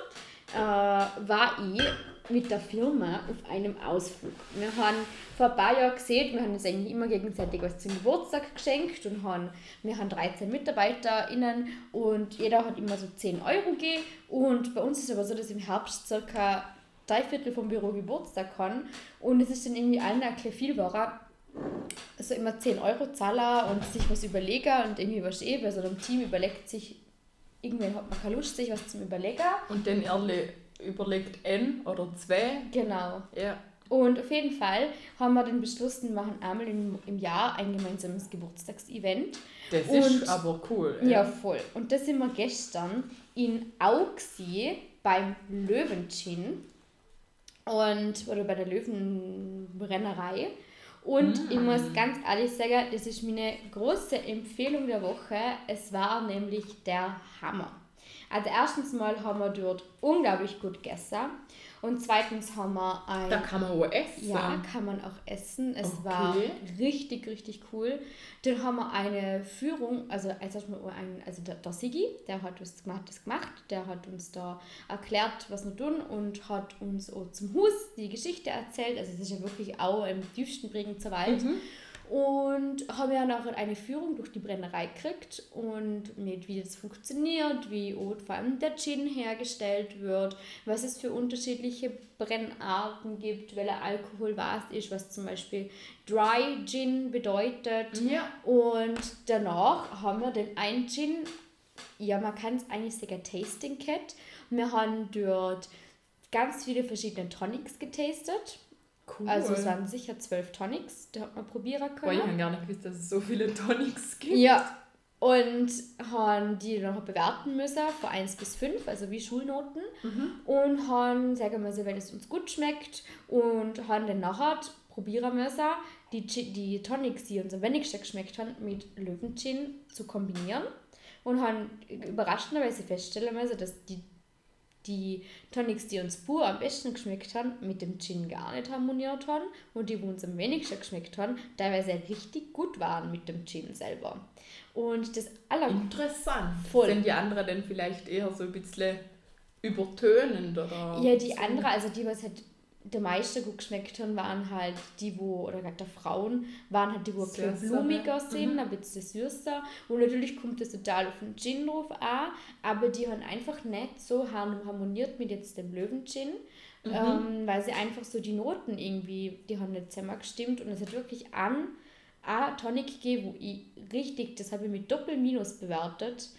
äh, war ich mit der Firma auf einem Ausflug. Wir haben vor ein paar Jahren gesehen, wir haben uns eigentlich immer gegenseitig was zum Geburtstag geschenkt und haben, wir haben 13 MitarbeiterInnen und jeder hat immer so 10 Euro gegeben. Und bei uns ist es aber so, dass im Herbst circa drei Viertel vom Büro Geburtstag haben und es ist dann irgendwie allen ein viel war also immer 10 Euro zahlen und sich was überlegen und irgendwie was eh, bei so einem Team überlegt sich, irgendwann hat man keine Lust, sich was zum Überlegen. Und dann Erle überlegt ein oder zwei. Genau. Ja. Und auf jeden Fall haben wir dann beschlossen, wir machen einmal im, im Jahr ein gemeinsames Geburtstagsevent. Das Und- ist aber cool. Ja, voll. Und das sind wir gestern in Auxi beim Löwengin und oder bei der Löwenbrennerei. Und ich muss ganz ehrlich sagen, das ist meine große Empfehlung der Woche. Es war nämlich der Hammer. Also erstens mal haben wir dort unglaublich gut gegessen. Und zweitens haben wir ein... Da kann man auch essen. Ja, kann man auch essen. Es Okay. war richtig, richtig cool. Dann haben wir eine Führung, also als erstmal ein, also der, der Sigi, der hat uns gemacht, das gemacht, der hat uns da erklärt, was wir tun und hat uns auch zum Hus die Geschichte erzählt. Also es ist ja wirklich auch im tiefsten Bregenzer Wald. Und haben ja nachher eine Führung durch die Brennerei gekriegt und mit wie das funktioniert, wie vor allem der Gin hergestellt wird, was es für unterschiedliche Brennarten gibt, welcher Alkohol was ist, was zum Beispiel Dry Gin bedeutet. Ja. Und danach haben wir den einen Gin, ja, man kann es eigentlich sagen, Tasting Cat. Wir haben dort ganz viele verschiedene Tonics getastet. Cool. Also es waren sicher zwölf Tonics, die hat man probieren Boah, ich können. habe gar nicht gewusst, dass es so viele Tonics gibt. Ja, und haben die dann noch bewerten müssen von 1 bis 5, also wie Schulnoten. Und haben sagen müssen, wenn es uns gut schmeckt. Und haben dann nachher probieren müssen, die, die Tonics, die uns am wenigsten geschmeckt haben, mit Löwengin zu kombinieren. Und haben überraschenderweise feststellen müssen, dass die, die Tonics, die uns pur am besten geschmeckt haben, mit dem Gin gar nicht harmoniert haben. Und die, die uns am wenigsten geschmeckt haben, teilweise richtig gut waren mit dem Gin selber. Und das aller Interessant. Voll. Sind die anderen denn vielleicht eher so ein bisschen übertönend oder? Ja, die so? andere, also die, was halt der meiste gut geschmeckt haben, waren halt die, wo, oder gerade der Frauen, waren halt die, wo ein bisschen blumiger sind, ein bisschen süßer. Und natürlich kommt das total auf den Gin drauf an, aber die haben einfach nicht so har- harmoniert mit jetzt dem Löwen-Gin. Ähm, weil sie einfach so die Noten irgendwie, die haben nicht zusammen gestimmt und es hat wirklich an ein Tonic gegeben, wo ich richtig, das habe ich mit Doppel-Minus bewertet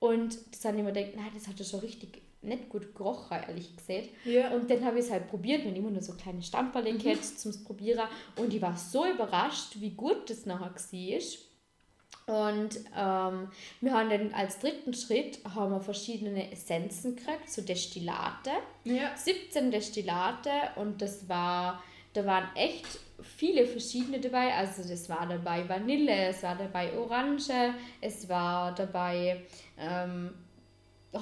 und das ich mir gedacht, nein, das hat ja schon richtig nicht gut gerochen, ehrlich gesagt. Ja. Und dann habe ich es halt probiert, mir immer nur so kleine Stamperle Mhm. zum Probieren und ich war so überrascht, wie gut das nachher war. Und ähm, wir haben dann als dritten Schritt haben wir verschiedene Essenzen gekriegt, so Destillate. ja. 17 Destillate und das war, da waren echt viele verschiedene dabei. Also das war dabei Vanille, es war dabei Orange, es war dabei ähm,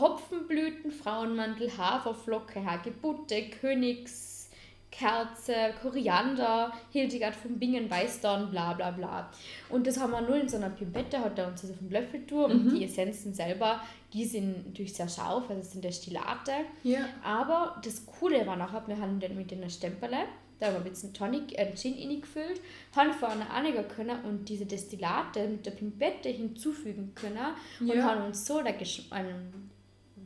Hopfenblüten, Frauenmantel, Haferflocke, Hagebutte, Königs, Kerze, Koriander, Hildegard von Bingen, Weißdorn, bla bla bla. Und das haben wir nur in so einer Pimpette, hat er uns das auf dem Löffel tun und die Essenzen selber, die sind natürlich sehr scharf, also das sind Destillate. Ja. Aber das Coole war nachher, wir haben dann mit den Stempele, da haben wir ein bisschen Tonic, äh, Gin reingefüllt, haben vorne anlegen können und diese Destillate mit der Pimpette hinzufügen können und Ja. haben uns so einen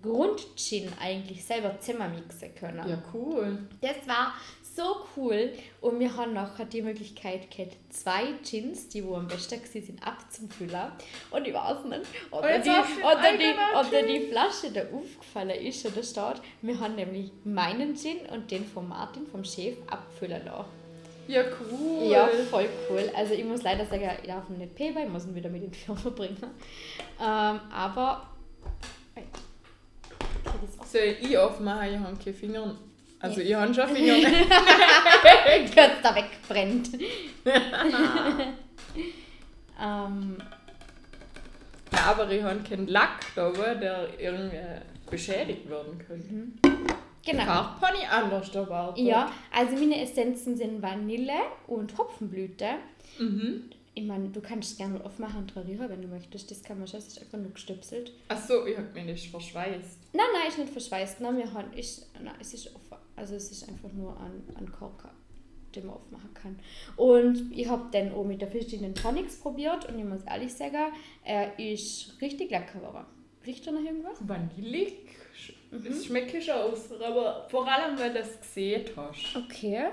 Grundgin eigentlich selber zusammenmixen können. Ja, cool. Das war so cool und wir haben nachher die Möglichkeit gehabt, zwei Gins, die wo am besten sind, abzufüllen. Und ich weiß nicht, ob jetzt die, ob ob Flasche da aufgefallen ist oder steht. Wir haben nämlich meinen Gin und den von Martin, vom Chef, abfüllen lassen. Ja, cool. Ja, voll cool. Also ich muss leider sagen, ich darf ihn nicht weil ich muss ihn wieder mit in die Firma bringen. Ähm, aber... Soll ich aufmachen? Ich habe keine Finger. Also, ich habe schon Finger. Kurz da wegbrennt. ähm, ja, aber ich habe keinen Lack da, wo der irgendwie beschädigt werden könnte. genau. Fahrt Pony anders erwartet. Ja, also meine Essenzen sind Vanille und Hopfenblüte. Mhm. Ich meine, du kannst gerne aufmachen und dran rühren, wenn du möchtest. Das kann man schon, es ist einfach nur gestöpselt. Achso, ich habe mich nicht verschweißt. Nein, nein, ist nicht verschweißt. Nein, wir haben, ist, nein, es ist offen. Also es ist einfach nur ein, ein Korker, den man aufmachen kann. Und ich habe dann auch mit der verschiedenen Tonics probiert und ich muss ehrlich sagen, er ist richtig lecker geworden. Riecht er noch irgendwas? Vanillig. Mhm. Das schmeckt schon aus, aber vor allem, weil du das gesehen hast. Okay.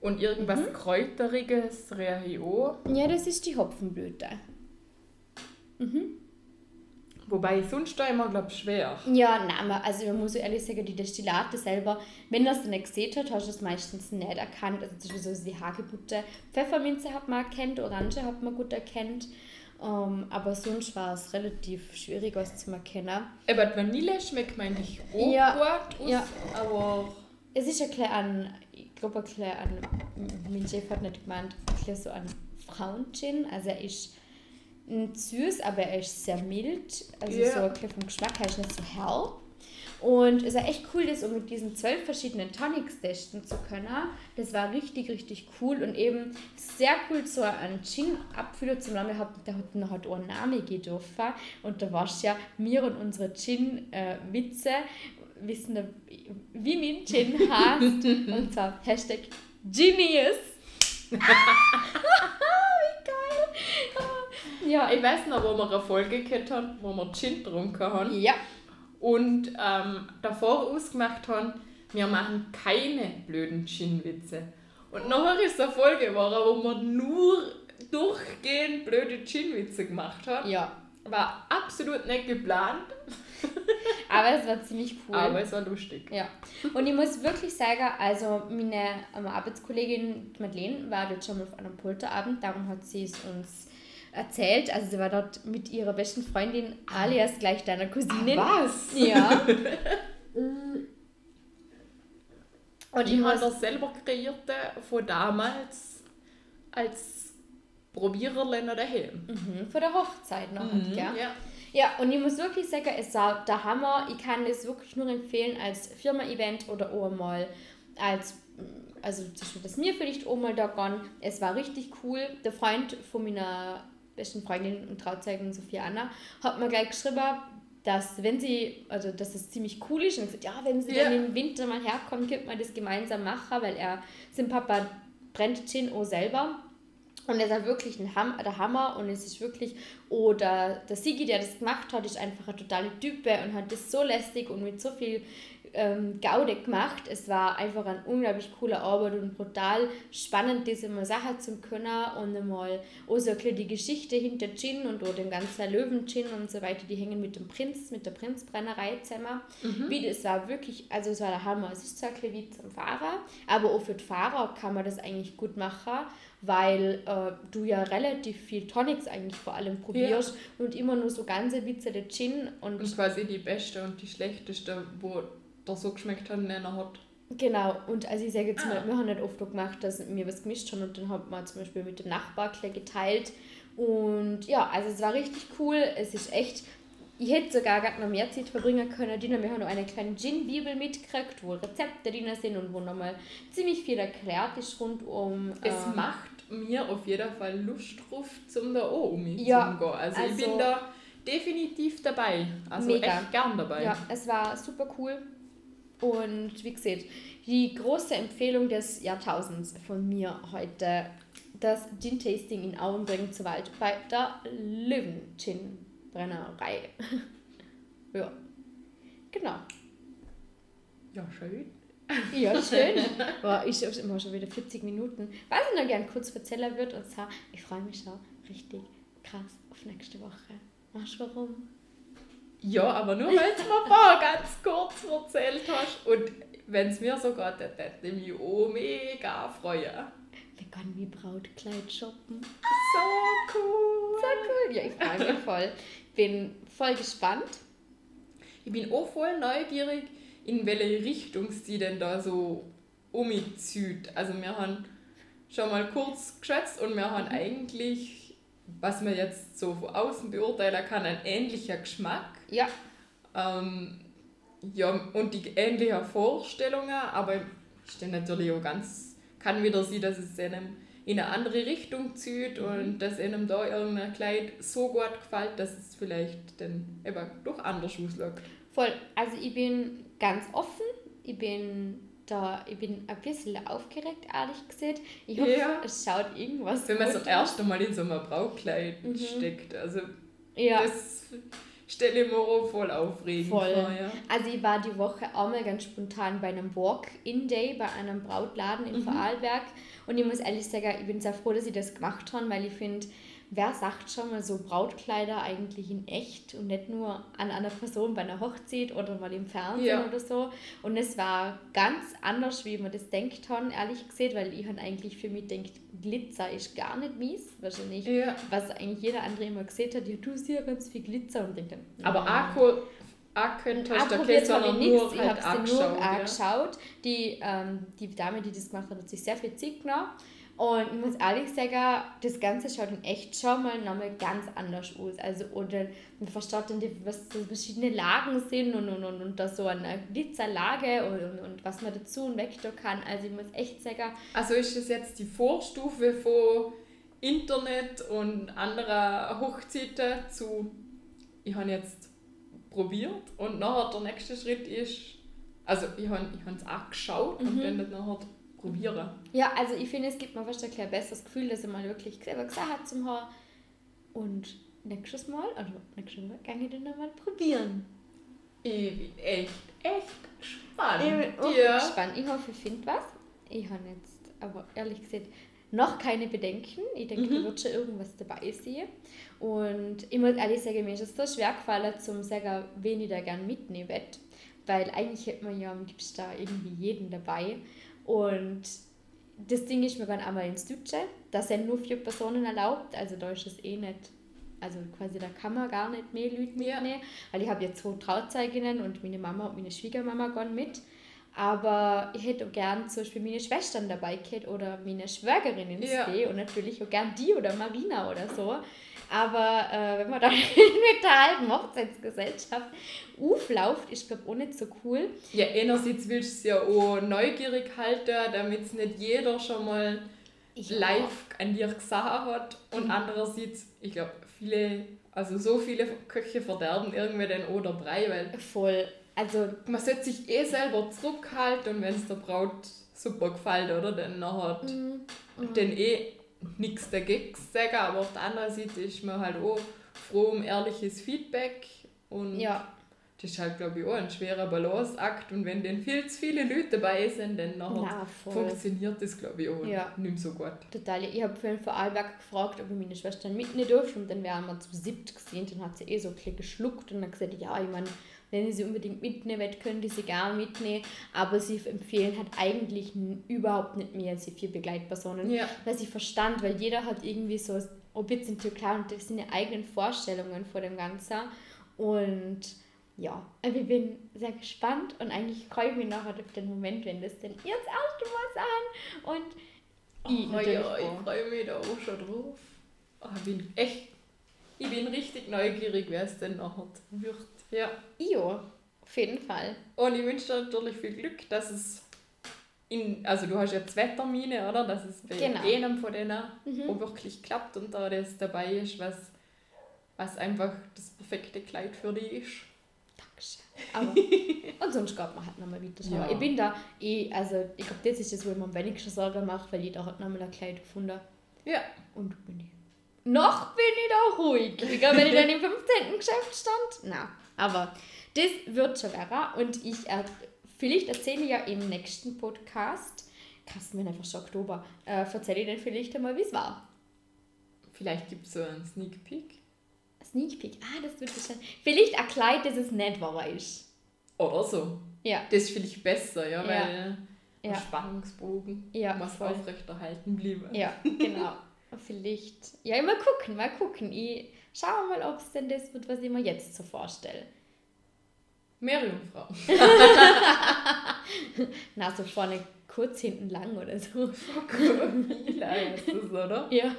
Und irgendwas Mhm. Kräuteriges, Reahio. Ja, das ist die Hopfenblüte. Wobei sonst da immer, glaube ich, schwer. Ja, nein, also man muss so ehrlich sagen, die Destillate selber, wenn das nicht gesehen hat, hast du es meistens nicht erkannt. Also zum Beispiel so die Hagebutte, Pfefferminze hat man erkannt, Orange hat man gut erkannt. Ähm, aber sonst war es relativ schwierig, was zu erkennen. Aber die Vanille schmeckt, meine ich, auch Ja, gut aus, ja. aber es ist ein klein an, ich glaube, ein klein an, mein Chef hat nicht gemeint, ein klein so ein Frauengin. Also er ist nicht süß, aber er ist sehr mild. Also Ja. so vom Geschmack her ist nicht so hell. Und es war echt cool, das um mit diesen zwölf verschiedenen Tonics testen zu können. Das war richtig, richtig cool und eben sehr cool, so einen Gin-Abfüller zu nehmen. Der hat, noch halt einen Namen gedurfen. Und da war es ja, mir und unsere Gin-Witze wissen, wie mein Gin heißt. und zwar Hashtag Genius. wie geil. Ja, Ich weiß noch, wo wir eine Folge gehabt haben, wo wir Gin getrunken haben ja. und ähm, davor ausgemacht haben, wir machen keine blöden Gin-Witze. Und nachher ist eine Folge geworden, wo wir nur durchgehend blöde Gin-Witze gemacht haben. ja. War absolut nicht geplant, Aber es war ziemlich cool. aber es war lustig. Ja, und ich muss wirklich sagen, also meine ähm, Arbeitskollegin Madeleine war dort schon mal auf einem Polterabend, darum hat sie es uns erzählt. Also sie war dort mit ihrer besten Freundin, alias gleich deiner Cousine. Was? Ja. Und Ich ich habe das selber kreierte von damals als Probiererlein daheim. mhm, vor der Hochzeit noch, Mhm, gell? ja. Ja, und ich muss wirklich sagen, es war der Hammer. Ich kann das wirklich nur empfehlen als Firma-Event oder auch mal als, also zum Beispiel, dass mir vielleicht auch mal da gehen. Es war richtig cool. Der Freund von meiner besten Freundin und Trauzeugin Sophia Anna hat mir gleich geschrieben, dass wenn sie, also dass es ziemlich cool ist und gesagt, ja, wenn sie Ja. dann im Winter mal herkommen, könnte man das gemeinsam machen, weil er, sein Papa brennt Gin auch selber. Und es ist wirklich ein Ham der Hammer und es ist wirklich, oder der Sigi, der das gemacht hat, ist einfach eine totale Type und hat das so lästig und mit so viel ähm, Gaude gemacht. Es war einfach ein unglaublich cooler Arbeit und brutal spannend, diese mal Sachen zu können und einmal auch so ein bisschen die Geschichte hinter Gin und auch dem ganzen Löwen-Gin und so weiter, die hängen mit dem Prinz, mit der Prinzbrennerei zusammen. Wie das war wirklich, also es war der Hammer. Es ist zwar ein bisschen wie zum Fahrer, aber auch für die Fahrer kann man das eigentlich gut machen, weil äh, du ja relativ viel Tonics eigentlich vor allem probierst und immer nur so ganze Witze der Gin und Und quasi die beste und die schlechteste, wo der so geschmeckt hat, einer hat. Genau, und also ich sage jetzt mal, Ah. wir haben nicht oft gemacht, dass wir was gemischt haben und dann hat man zum Beispiel mit dem Nachbar geteilt. Und ja, also es war richtig cool. Es ist echt, ich hätte sogar gar noch mehr Zeit verbringen können. Dina, wir haben noch eine kleine Gin-Bibel mitgekriegt, wo Rezepte drin sind und wo nochmal ziemlich viel erklärt ist rund um. Es ähm, macht mir auf jeden Fall Lust drauf, zum da auch um Ja, zu gehen. Also, ich also- bin da definitiv dabei. Also Mega. echt gern dabei. Ja, es war super cool. Und wie gesagt, die große Empfehlung des Jahrtausends von mir heute, das Gin-Tasting in Auenbring zu Wald bei der Löwen-Gin-Brennerei. ja, genau. Ja, schön. Ja, schön. Boah, ich habe immer schon wieder 40 Minuten. Was ich noch gerne kurz erzählen würde, und zwar, ich freue mich schon richtig krass auf nächste Woche. Weißt du warum? Ja, aber nur weil du mir vorher ganz kurz erzählt hast. Und wenn es mir so geht, dann würde ich mich auch mega freuen. Wir können wie Brautkleid shoppen. So cool. So cool. Ja, ich freue mich voll. Bin voll gespannt. Ich bin auch voll neugierig, in welche Richtung sie denn da so umzieht. Also wir haben schon mal kurz geschätzt und wir haben eigentlich, was man jetzt so von außen beurteilen kann, ein ähnlicher Geschmack. Ja, Ähm, ja, und die ähnlichen Vorstellungen, aber ich stehe natürlich auch ganz, kann wieder sehen, dass es einem in eine andere Richtung zieht und dass einem da irgendein Kleid so gut gefällt, dass es vielleicht dann eben doch anders ausschaut. voll. Also ich bin ganz offen. Ich bin da, ich bin ein bisschen aufgeregt, ehrlich gesagt. Ich hoffe, Ja. es schaut irgendwas Wenn man das erste Mal in so einem Braukleid Mhm. steckt, also Ja. das stelle mir auch voll aufregend Voll. vor. Ja. Also ich war die Woche einmal ganz spontan bei einem Walk-in-Day bei einem Brautladen in Vorarlberg und ich muss ehrlich sagen, ich bin sehr froh, dass ich das gemacht habe, weil ich finde, wer sagt schon mal so Brautkleider eigentlich in echt und nicht nur an einer Person bei einer Hochzeit oder mal im Fernsehen Ja. oder so. Und es war ganz anders, wie man das denkt haben, ehrlich gesagt, weil ich habe eigentlich für mich denkt, Glitzer ist gar nicht mies, wahrscheinlich. Ja. Was eigentlich jeder andere immer gesehen hat, ja, du siehst ja ganz viel Glitzer und denkt dann, Aber cool, angekündigt hast, okay, habe sondern ich nur nichts. Ich halt habe es nur angeschaut. Ja. angeschaut. Die, ähm, die Dame, die das gemacht hat, hat sich sehr viel Zeit genommen. Und ich muss ehrlich sagen, das Ganze schaut in echt schon mal nochmal ganz anders aus. Also, oder man versteht dann, die- was so verschiedene Lagen sind und, und, und, und da so eine Glitzerlage und, und, und was man dazu und weg tun kann. Also, ich muss echt sagen, Also ist es jetzt die Vorstufe von Internet und anderer Hochzeiten zu, ich habe jetzt probiert und nachher der nächste Schritt ist, also ich habe ich es auch geschaut und dann nachher probieren. ja, also ich finde, es gibt mir fast ein klein besseres Gefühl, dass er mal wirklich selber gesagt hat zum Haar. Und nächstes Mal, also nächstes Mal, kann ich dann nochmal probieren. Ich bin echt, echt gespannt. Ich bin ja. gespannt. Ich hoffe, ich finde was. Ich habe jetzt aber ehrlich gesagt noch keine Bedenken. Ich denke, da wird schon irgendwas dabei sein. Und ich muss ehrlich sagen, mir ist es so schwer gefallen, zum sagen, wen ich da gerne mitnehmen will. Weil eigentlich hätte man ja am liebsten da irgendwie jeden dabei. Und das Ding ist, wir gehen einmal ins Deutsche. Da sind nur vier Personen erlaubt. Also da ist es eh nicht. Also quasi da kann man gar nicht mehr Leute Ja. mitnehmen. Weil ich habe jetzt zwei Trauzeuginnen und meine Mama und meine Schwiegermama gehen mit. Aber ich hätte auch gern zum Beispiel meine Schwestern dabei gehabt oder meine Schwägerin ins Ja. Und natürlich auch gern die oder Marina oder so. Aber äh, wenn man dann mit der halben Hochzeitsgesellschaft auflauft, ist glaube auch nicht so cool. Ja, einerseits willst du es ja auch neugierig halten, damit es nicht jeder schon mal live an dir gesagt hat. Und Mhm. andererseits, ich glaube, viele, also so viele Köche verderben irgendwie den oder Brei, weil Voll. Also man sollte sich eh selber zurückhalten und wenn es der Braut super gefällt, oder? Dann nachher Mhm. dann eh nichts dagegen sagen, aber auf der anderen Seite ist man halt auch froh um ehrliches Feedback und ja, das ist halt, glaube ich, auch ein schwerer Balanceakt und wenn dann viel zu viele Leute dabei sind, dann nachher na funktioniert das, glaube ich, auch Ja. nicht so gut. Total. Ich habe vorhin vor Arlberg gefragt, ob ich meine Schwestern mitnehmen durfte und dann wären wir zu siebt gesehen. Dann hat sie eh so ein bisschen geschluckt und dann gesagt, ja, ich meine, wenn ich sie unbedingt mitnehmen will, können die sie gerne mitnehmen. Aber sie empfehlen halt eigentlich überhaupt nicht mehr als die vier Begleitpersonen. Ja. Was ich verstand, weil jeder hat irgendwie so, ob jetzt in Türkei und das seine eigenen Vorstellungen vor dem Ganzen. Und ja, also ich bin sehr gespannt und eigentlich freue ich mich nachher auf den Moment, wenn das ihr das erste Mal sein und ich Oh, ja, ich freue mich da auch schon drauf. Oh, ich bin echt, ich bin richtig neugierig, wer es denn nachher wird. Ja. Io, auf jeden Fall. Und ich wünsche dir natürlich viel Glück, dass es in, also du hast ja zwei Termine, oder? Dass es bei Genau. einem von denen Mhm. auch wirklich klappt und da das dabei ist, was, was einfach das perfekte Kleid für dich ist. Dankeschön. Aber, und sonst geht man halt nochmal weiter. Ja. Ich bin da, eh, also ich glaube, das ist das, wo ich mir am wenigsten Sorgen mache, weil jeder hat nochmal ein Kleid gefunden. Ja. Und bin ich. Noch bin ich da ruhig. Ich glaube, wenn ich dann im 15. Geschäft stand. Na, aber das wird schon werden. Und ich, äh, vielleicht erzähle ich ja im nächsten Podcast, krass, wenn einfach schon Oktober, äh, erzähle ich dann vielleicht einmal, wie es war. Vielleicht gibt es so einen Sneak Peek. Sneak Peek, ah, das wird schon. Vielleicht ein Kleid, das es nicht war, ist. Oder so. Ja, Das ist vielleicht besser, ja, weil Ja. Spannungsbogen Ja, voll. aufrechterhalten bleiben. ja, genau. Vielleicht. Ja, mal gucken, mal gucken. Ich schaue mal, ob es denn das wird, was ich mir jetzt so vorstelle. Meerjungfrau. Na, so vorne kurz, hinten lang oder so. Mila heißt das, oder? Ja.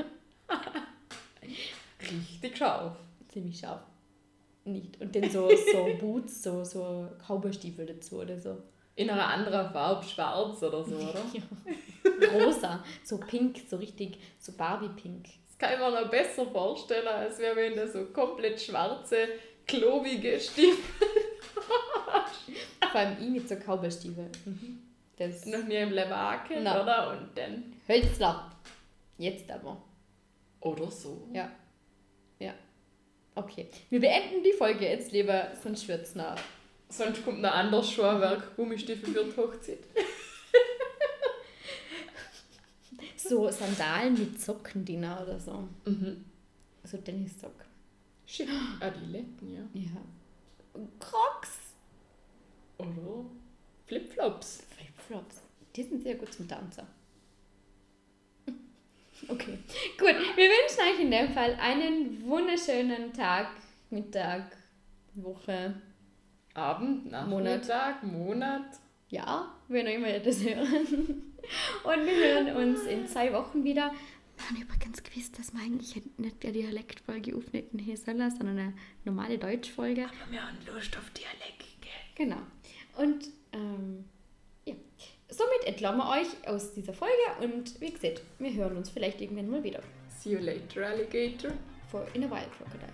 Richtig scharf. Ziemlich scharf. Nicht. Und dann so, so Boots, so, so Cowboystiefel dazu oder so. In einer anderen Farbe, schwarz oder so, oder? Ja. Rosa, so pink, so richtig, so Barbie-pink. Kann ich mir noch besser vorstellen, als wenn du so komplett schwarze, klobige Stiefel Vor allem ich mit so Cowboystiefel. Mhm. Das noch nie im Leben angehabt, Na. oder? Und dann... Hölzler. Jetzt aber. Oder so. Ja. Ja. Okay. Wir beenden die Folge jetzt lieber, sonst wird's noch. Sonst kommt noch anderes Schuhwerk, Gummistiefel für die Hochzeit. So Sandalen mit Socken drin oder so. Mhm. So Tennissocken. Schick. Adiletten, ja. Ja. Crocs. Oder Flipflops. Flipflops. Die sind sehr gut zum Tanzen. Okay, gut. Wir wünschen euch in dem Fall einen wunderschönen Tag, Mittag, Woche, Abend, Nachmittag, Monat. Ja, wenn auch immer ihr das hören. Und wir hören uns in zwei Wochen wieder. Wir haben übrigens gewusst, dass wir eigentlich nicht eine Dialektfolge aufnehmen hier sollen, sondern eine normale Deutschfolge. Aber wir haben Lust auf Dialekt, gell? Genau. Und ähm, ja, somit entlassen wir euch aus dieser Folge und wie gesagt, wir hören uns vielleicht irgendwann mal wieder. See you later, Alligator. For in a wild crocodile.